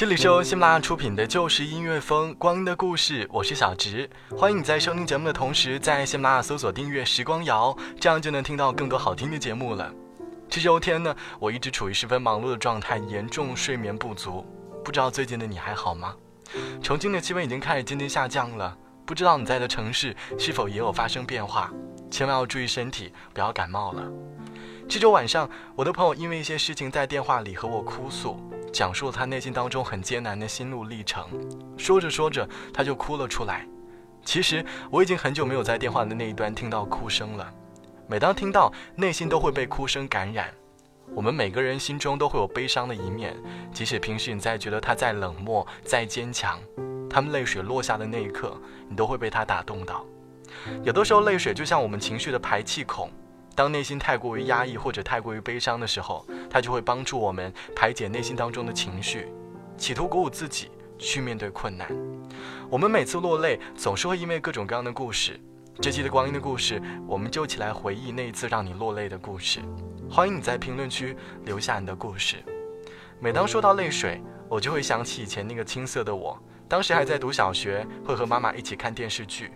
这里是由喜马拉雅出品的《旧时音乐风光阴的故事》，我是小直，欢迎你在收听节目的同时，在喜马拉雅搜索订阅“时光谣”，这样就能听到更多好听的节目了。这周天呢，我一直处于十分忙碌的状态，严重睡眠不足。不知道最近的你还好吗？重庆的气温已经开始渐渐下降了，不知道你在的城市是否也有发生变化？千万要注意身体，不要感冒了。这周晚上，我的朋友因为一些事情在电话里和我哭诉。讲述了他内心当中很艰难的心路历程，说着说着他就哭了出来。其实我已经很久没有在电话的那一端听到哭声了，每当听到，内心都会被哭声感染。我们每个人心中都会有悲伤的一面，即使平时你再觉得他再冷漠、再坚强，他们泪水落下的那一刻，你都会被他打动到。有的时候，泪水就像我们情绪的排气孔。当内心太过于压抑或者太过于悲伤的时候，它就会帮助我们排解内心当中的情绪，企图鼓舞自己去面对困难。我们每次落泪，总是会因为各种各样的故事。这期的光阴的故事，我们就一起来回忆那一次让你落泪的故事。欢迎你在评论区留下你的故事。每当说到泪水，我就会想起以前那个青涩的我，当时还在读小学，会和妈妈一起看电视剧。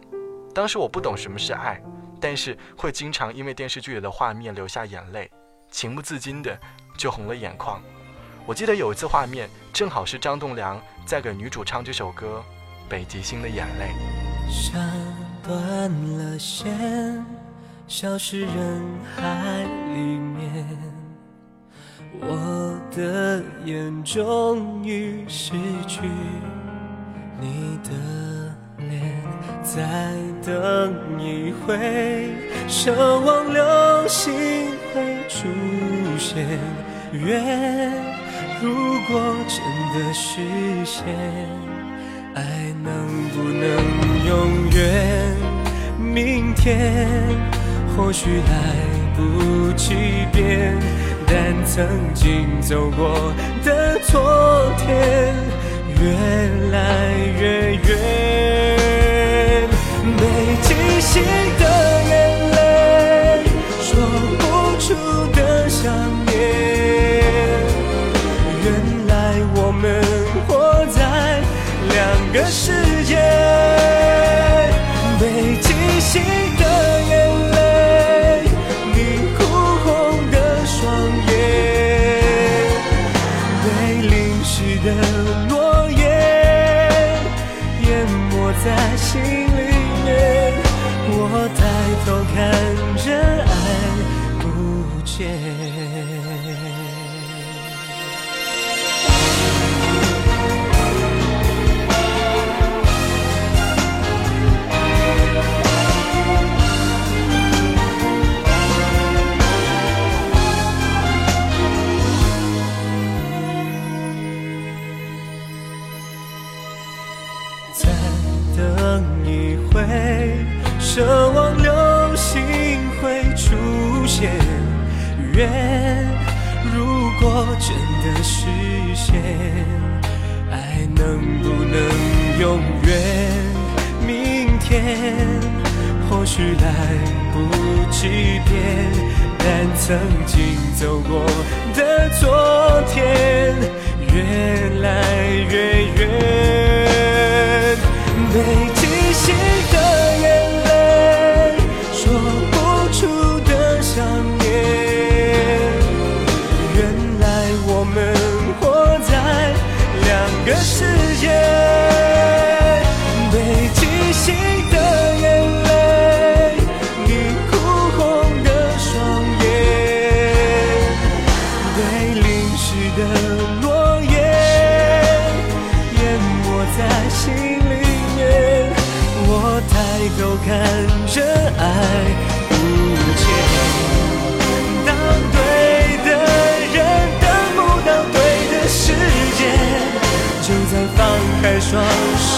当时我不懂什么是爱。但是会经常因为电视剧里的画面流下眼泪，情不自禁的就红了眼眶。我记得有一次画面，正好是张栋梁在给女主唱这首歌《北极星的眼泪》。断了线，消失人海里面，我的眼终于失去你的。再等一回，奢望流星会出现。愿如果真的实现，爱能不能永远？明天或许来不及变，但曾经走过的昨天，越来越远。北极星的眼泪，说不出的想念。原来我们活在两个世界愿的视线，爱能不能永远？明天或许来不及变，但曾经走过的昨天，越来越远。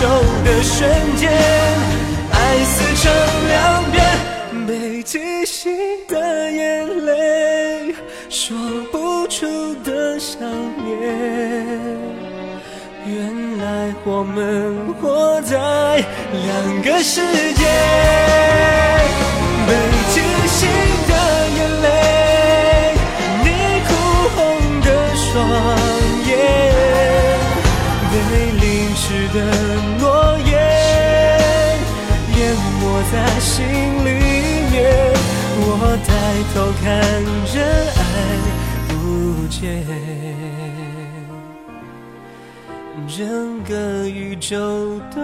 手的瞬间，爱撕成两边，被记醒的眼泪，说不出的想念。原来我们活在两个世界，淹没在心里面。我抬头看着爱不见。整个宇宙都。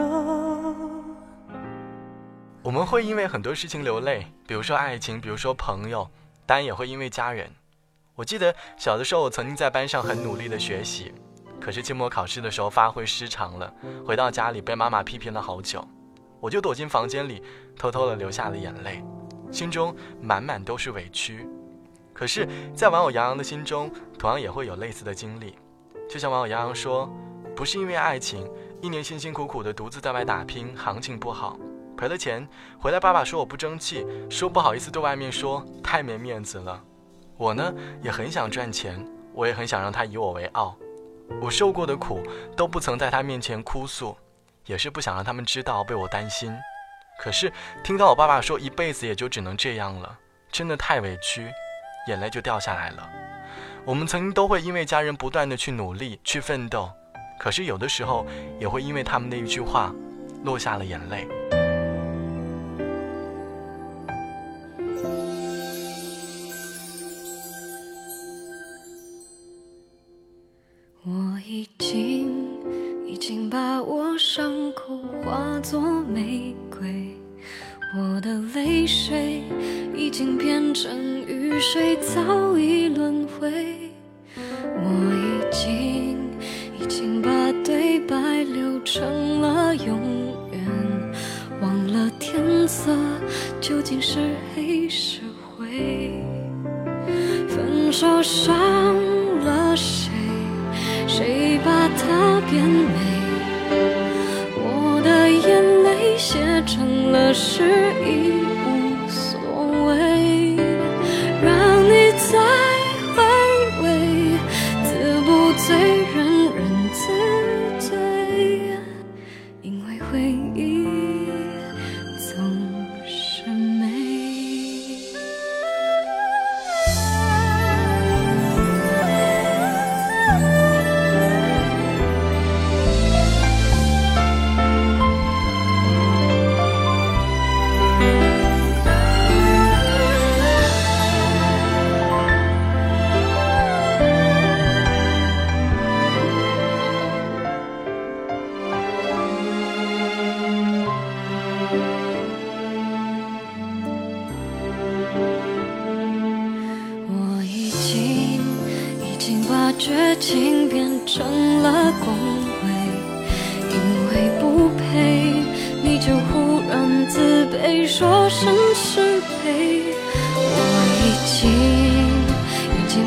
我们会因为很多事情流泪，比如说爱情，比如说朋友，当然也会因为家人。我记得小的时候，我曾经在班上很努力的学习，可是期末考试的时候发挥失常了，回到家里被妈妈批评了好久，我就躲进房间里，偷偷的流下了眼泪，心中满满都是委屈。可是，在玩偶杨洋的心中，同样也会有类似的经历，就像玩偶杨洋说。不是因为爱情，一年辛辛苦苦的独自在外打拼，行情不好，赔了钱回来，爸爸说我不争气，说不好意思对外面说，太没面子了。我呢也很想赚钱，我也很想让他以我为傲。我受过的苦都不曾在他面前哭诉，也是不想让他们知道，被我担心。可是听到我爸爸说一辈子也就只能这样了，真的太委屈，眼泪就掉下来了。我们曾经都会因为家人不断的去努力去奋斗。可是有的时候也会因为他们的一句话，落下了眼泪。受伤了谁？谁把它变美？我的眼泪写成了诗，已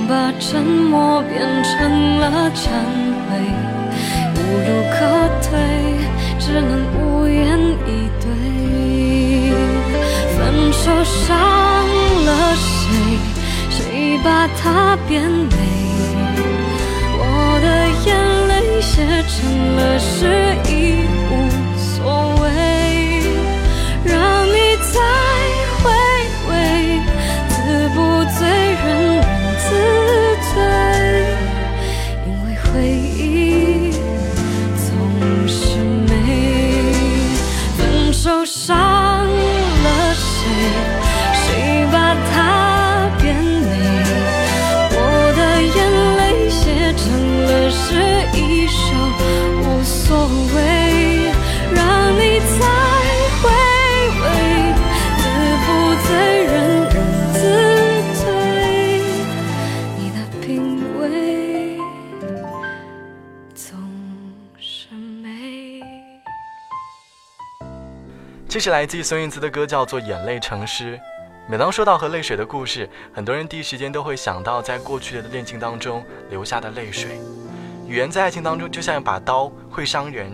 把沉默变成了忏悔，无路可退，只能无言以对。分手伤了谁？谁把它变美？我的眼泪写成了诗，是来自于孙燕姿的歌，叫做《眼泪成诗》。每当说到和泪水的故事，很多人第一时间都会想到在过去的恋情当中流下的泪水。语言在爱情当中就像一把刀，会伤人。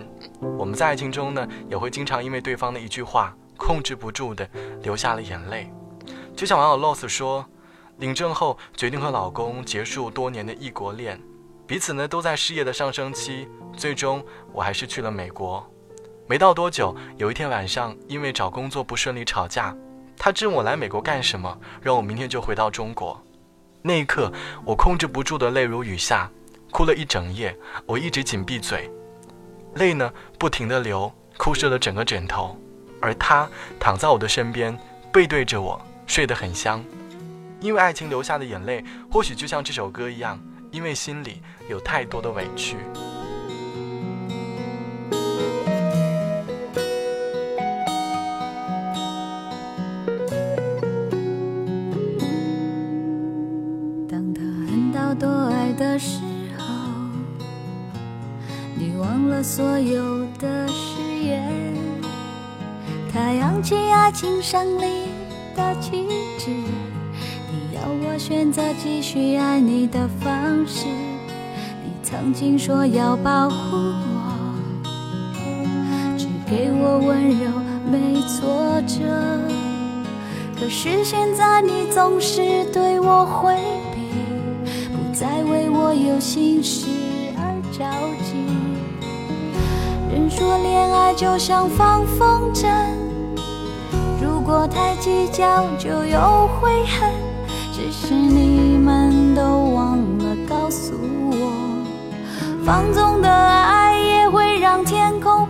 我们在爱情中呢，也会经常因为对方的一句话，控制不住的流下了眼泪。就像网友 Loss 说，领证后决定和老公结束多年的异国恋，彼此呢都在事业的上升期，最终我还是去了美国。没到多久，有一天晚上，因为找工作不顺利吵架，他质问我来美国干什么，让我明天就回到中国。那一刻，我控制不住的泪如雨下。哭了一整夜，我一直紧闭嘴，泪呢不停的流，哭湿了整个枕头。而他躺在我的身边，背对着我，睡得很香。因为爱情流下的眼泪，或许就像这首歌一样，因为心里有太多的委屈。爱情胜利的旗帜。你要我选择继续爱你的方式。你曾经说要保护我，只给我温柔没挫折。可是现在你总是对我回避，不再为我有心事而着急。人说恋爱就像放风筝，如果太计较就有悔恨。只是你们都忘了告诉我，放纵的爱也会让天空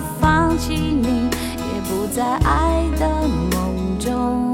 放弃你，也不在爱的梦中。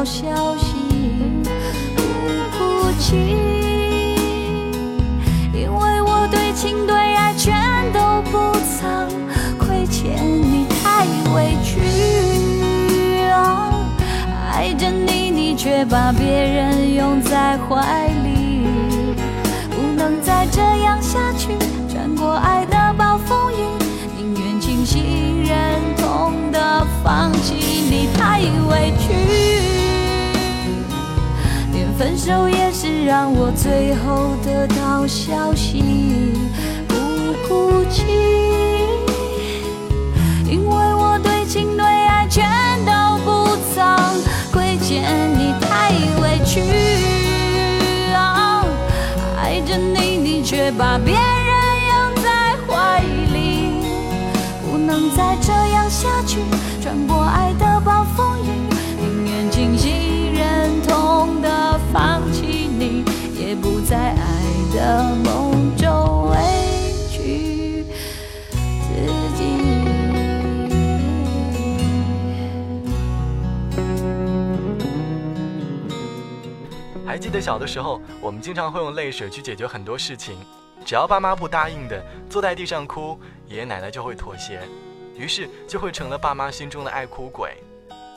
得到消息，不哭泣，因为我对情对爱全都不曾亏欠你，太委屈啊，爱着你你。却把别人拥在怀里，不能再这样下去。穿过爱的暴风雨，宁愿清醒忍痛的放弃你，太委屈。分手也是让我最后得到消息，不哭泣，因为我对情对爱全都不曾亏欠。你，太委屈啊！爱着你，你却把别人拥在怀里，不能再这样下去。穿过爱的记得小的时候，我们经常会用泪水去解决很多事情。只要爸妈不答应的，坐在地上哭，爷爷奶奶就会妥协，于是就会成了爸妈心中的爱哭鬼。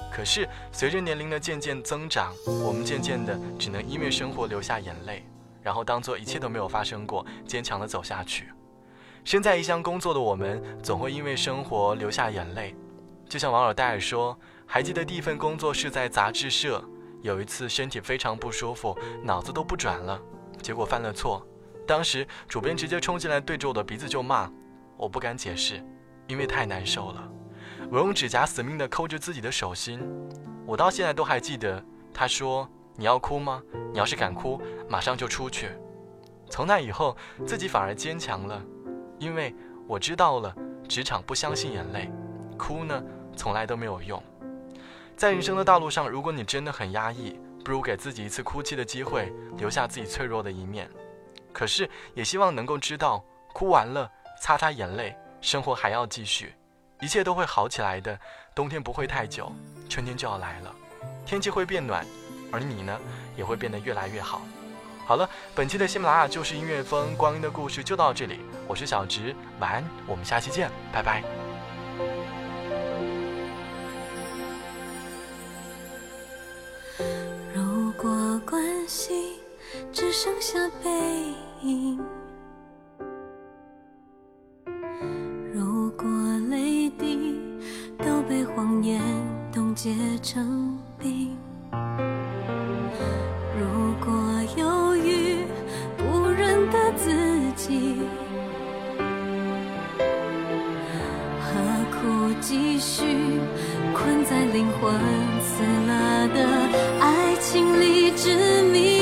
可是随着年龄的渐渐增长，我们渐渐的只能因为生活流下眼泪，然后当做一切都没有发生过，坚强的走下去。身在异乡工作的我们，总会因为生活流下眼泪。就像网友戴尔说：“还记得第一份工作是在杂志社，有一次身体非常不舒服，脑子都不转了，结果犯了错。当时主编直接冲进来对着我的鼻子就骂，我不敢解释，因为太难受了。我用指甲死命地抠着自己的手心，我到现在都还记得。他说：‘你要哭吗？你要是敢哭，马上就出去。’从那以后，自己反而坚强了。”因为我知道了，职场不相信眼泪，哭呢从来都没有用。在人生的道路上，如果你真的很压抑，不如给自己一次哭泣的机会，留下自己脆弱的一面。可是也希望能够知道，哭完了，擦擦眼泪，生活还要继续，一切都会好起来的。冬天不会太久，春天就要来了，天气会变暖，而你呢，也会变得越来越好。好了，本期的喜马拉雅就是音乐风光阴的故事就到这里，我是小直，晚安，我们下期见，拜拜。剩下背影，如果泪滴都被谎言冻结成冰。如果犹豫不认得自己，何苦继续困在灵魂死了的爱情里执迷，